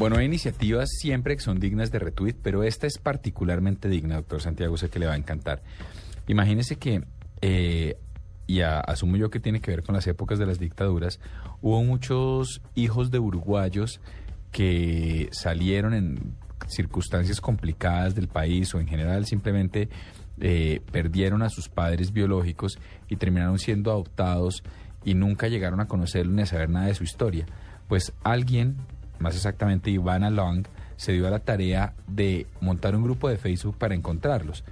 Bueno, hay iniciativas siempre que son dignas de retweet, pero esta es particularmente digna, doctor Santiago, sé que le va a encantar. Imagínese que, eh, y asumo yo que tiene que ver con las épocas de las dictaduras, hubo muchos hijos de uruguayos que salieron en circunstancias complicadas del país o en general simplemente eh, perdieron a sus padres biológicos y terminaron siendo adoptados y nunca llegaron a conocerlo ni a saber nada de su historia. Pues alguien, más exactamente Ivana Long, se dio a la tarea de montar un grupo de Facebook para encontrarlos.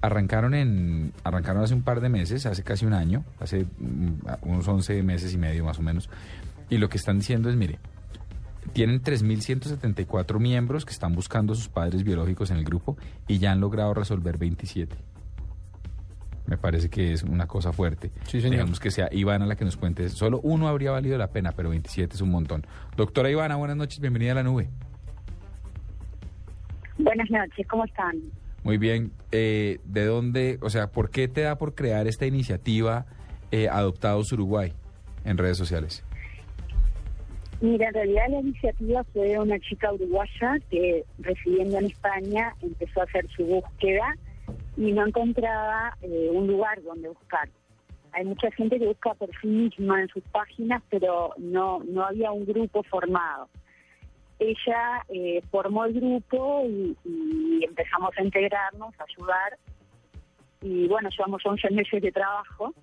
Arrancaron en arrancaron hace un par de meses, hace casi un año, hace mm, unos 11 meses y medio más o menos, y lo que están diciendo es, mire, tienen 3.174 miembros que están buscando a sus padres biológicos en el grupo y ya han logrado resolver 27. Me parece que es una cosa fuerte. Sí, señor. Digamos que sea Ivana la que nos cuente. Solo uno habría valido la pena, pero 27 es un montón. Doctora Ivana, buenas noches, bienvenida a la nube. Buenas noches, ¿cómo están? Muy bien. Eh, ¿De dónde, o sea, por qué te da por crear esta iniciativa eh, Adoptados Uruguay en redes sociales? Mira, en realidad la iniciativa fue una chica uruguaya que residiendo en España empezó a hacer su búsqueda y no encontraba eh, un lugar donde buscar. Hay mucha gente que busca por sí misma en sus páginas, pero no, no había un grupo formado. Ella eh, formó el grupo y, empezamos a integrarnos, a ayudar. Y bueno, llevamos 11 meses de trabajo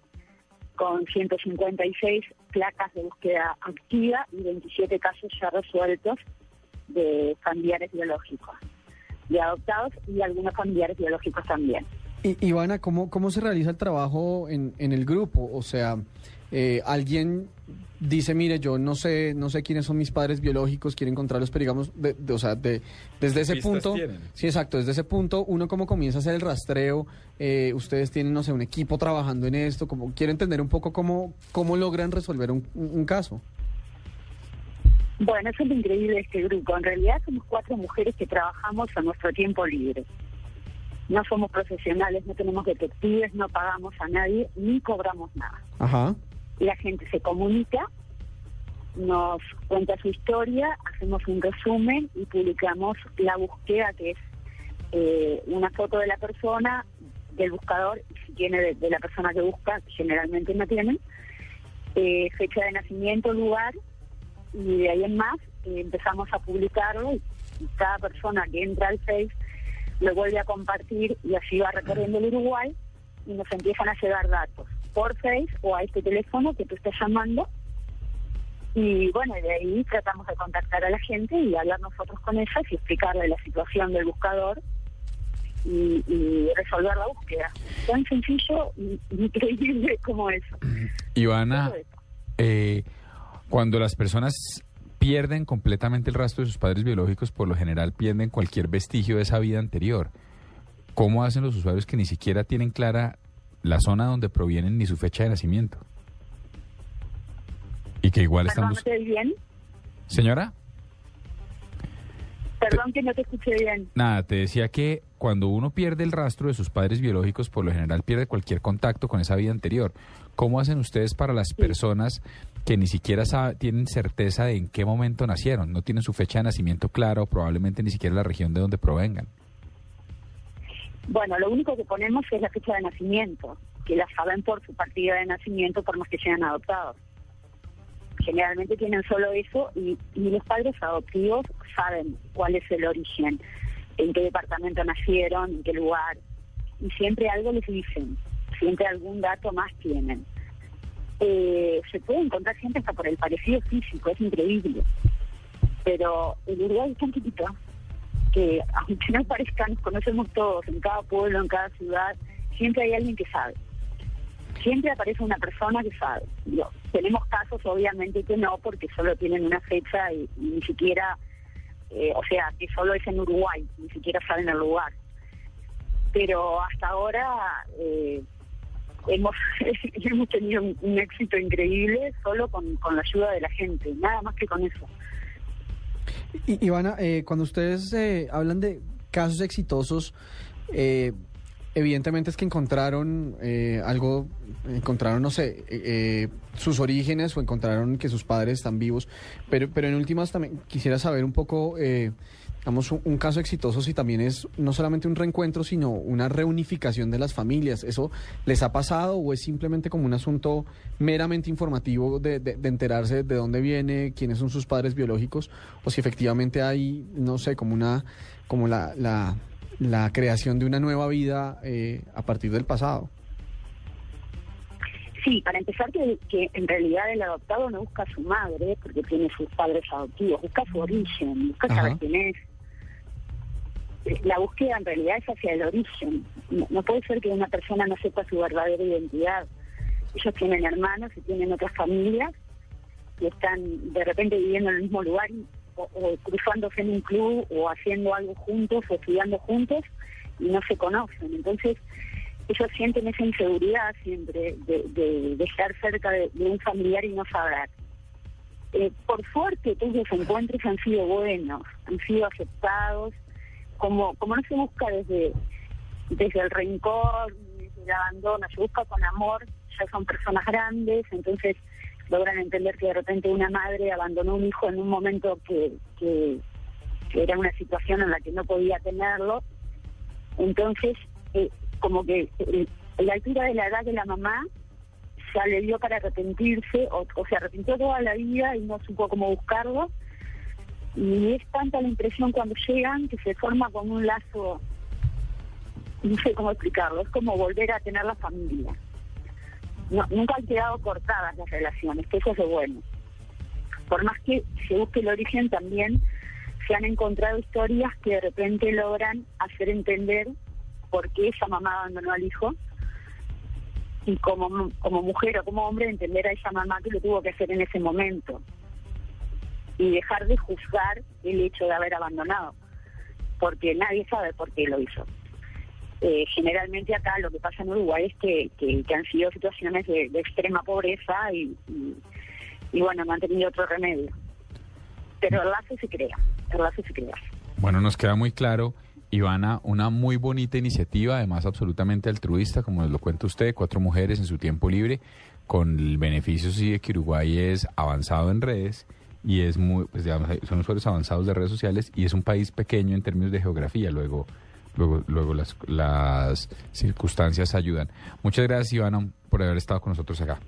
con 156 placas de búsqueda activa y 27 casos ya resueltos de familiares biológicos, de adoptados y algunos familiares biológicos también. I- Ivana, ¿cómo, ¿cómo se realiza el trabajo en, en el grupo? O sea, eh, alguien dice, mire, yo no sé, no sé quiénes son mis padres biológicos, quiero encontrarlos, pero digamos, de- de- o sea, de, desde ese punto, tienen? sí, exacto, desde ese punto, uno cómo comienza a hacer el rastreo, eh, ustedes tienen, no sé, un equipo trabajando en esto, como quiero entender un poco cómo, cómo logran resolver un, un- un caso. Bueno, eso es lo increíble de este grupo. En realidad somos cuatro mujeres que trabajamos a nuestro tiempo libre. No somos profesionales, no tenemos detectives, no pagamos a nadie, ni cobramos nada. Ajá. la gente se comunica, nos cuenta su historia, hacemos un resumen y publicamos la búsqueda, que es eh, una foto de la persona, del buscador, y si tiene de, de la persona que busca, generalmente no tienen, eh, fecha de nacimiento, lugar, y de ahí en más eh, empezamos a publicarlo y cada persona que entra al Face lo vuelve a compartir y así va recorriendo el Uruguay y nos empiezan a llegar datos por Face o a este teléfono que tú estás llamando. Y bueno, de ahí tratamos de contactar a la gente y hablar nosotros con ellas y explicarle la situación del buscador y, y resolver la búsqueda. Tan sencillo y increíble como eso. Ivana, eh, cuando las personas pierden completamente el rastro de sus padres biológicos, por lo general pierden cualquier vestigio de esa vida anterior. ¿Cómo hacen los usuarios que ni siquiera tienen clara la zona donde provienen ni su fecha de nacimiento? Y que igual están oí bien. Señora, Perdón que no te escuché bien. nada, te decía que cuando uno pierde el rastro de sus padres biológicos, por lo general pierde cualquier contacto con esa vida anterior. ¿Cómo hacen ustedes para las personas que ni siquiera tienen certeza de en qué momento nacieron? No tienen su fecha de nacimiento clara o probablemente ni siquiera la región de donde provengan. Bueno, lo único que ponemos es la fecha de nacimiento, que la saben por su partida de nacimiento, por más que sean adoptados. Generalmente tienen solo eso y, y los padres adoptivos saben cuál es el origen, en qué departamento nacieron, en qué lugar, y siempre algo les dicen, siempre algún dato más tienen. Eh, se puede encontrar gente hasta por el parecido físico, es increíble. Pero el Uruguay es tan chiquito que aunque no parezca, nos conocemos todos, en cada pueblo, en cada ciudad, siempre hay alguien que sabe. Siempre aparece una persona que sabe. Tenemos casos, obviamente, que no, porque solo tienen una fecha y ni siquiera, eh, o sea, que solo es en Uruguay, ni siquiera saben el lugar. Pero hasta ahora eh, hemos, hemos tenido un, éxito increíble solo con, con la ayuda de la gente, nada más que con eso. I- Ivana, eh, cuando ustedes eh, hablan de casos exitosos, eh, evidentemente es que encontraron eh, algo, encontraron, no sé, eh, eh, sus orígenes o encontraron que sus padres están vivos, pero, pero en últimas también quisiera saber un poco, eh, digamos, un, caso exitoso si también es no solamente un reencuentro, sino una reunificación de las familias. ¿Eso les ha pasado o es simplemente como un asunto meramente informativo de, de- de enterarse de dónde viene, quiénes son sus padres biológicos, o si efectivamente hay, no sé, como una, como la, la, la creación de una nueva vida eh, a partir del pasado? Sí, para empezar que, que en realidad el adoptado no busca a su madre porque tiene sus padres adoptivos, busca su origen, busca Ajá. saber quién es. Eh, La búsqueda en realidad es hacia el origen. No, no puede ser que una persona no sepa su verdadera identidad. Ellos tienen hermanos y tienen otras familias y están de repente viviendo en el mismo lugar y- o, cruzándose en un club o haciendo algo juntos o estudiando juntos y no se conocen. Entonces, ellos sienten esa inseguridad siempre de, estar cerca de, de un familiar y no saber. Eh, por suerte, todos los encuentros han sido buenos, han sido aceptados, como, como no se busca desde, desde el rencor, desde el abandono, se busca con amor, ya son personas grandes, entonces logran entender que de repente una madre abandonó un hijo en un momento que, que, era una situación en la que no podía tenerlo, entonces eh, como que la altura de la edad de la mamá ya le dio para arrepentirse, o, o se arrepintió toda la vida y no supo cómo buscarlo. Y es tanta la impresión cuando llegan que se forma como un lazo, no sé cómo explicarlo, es como volver a tener la familia. No, nunca han quedado cortadas las relaciones, que eso es lo bueno. Por más que se busque el origen, también se han encontrado historias que de repente logran hacer entender por qué esa mamá abandonó al hijo y como, como mujer o como hombre entender a esa mamá que lo tuvo que hacer en ese momento y dejar de juzgar el hecho de haber abandonado, porque nadie sabe por qué lo hizo. Eh, generalmente acá lo que pasa en Uruguay es que, que, han sido situaciones de, extrema pobreza y, y, bueno, no han tenido otro remedio. Pero el lazo se crea, el lazo se crea. Bueno, nos queda muy claro, Ivana, una muy bonita iniciativa, además absolutamente altruista, como lo cuenta usted, cuatro mujeres en su tiempo libre, con el beneficio sí de que Uruguay es avanzado en redes y es muy, pues digamos, son usuarios avanzados de redes sociales y es un país pequeño en términos de geografía, luego, luego, luego las, las circunstancias ayudan. Muchas gracias, Ivana, por haber estado con nosotros acá.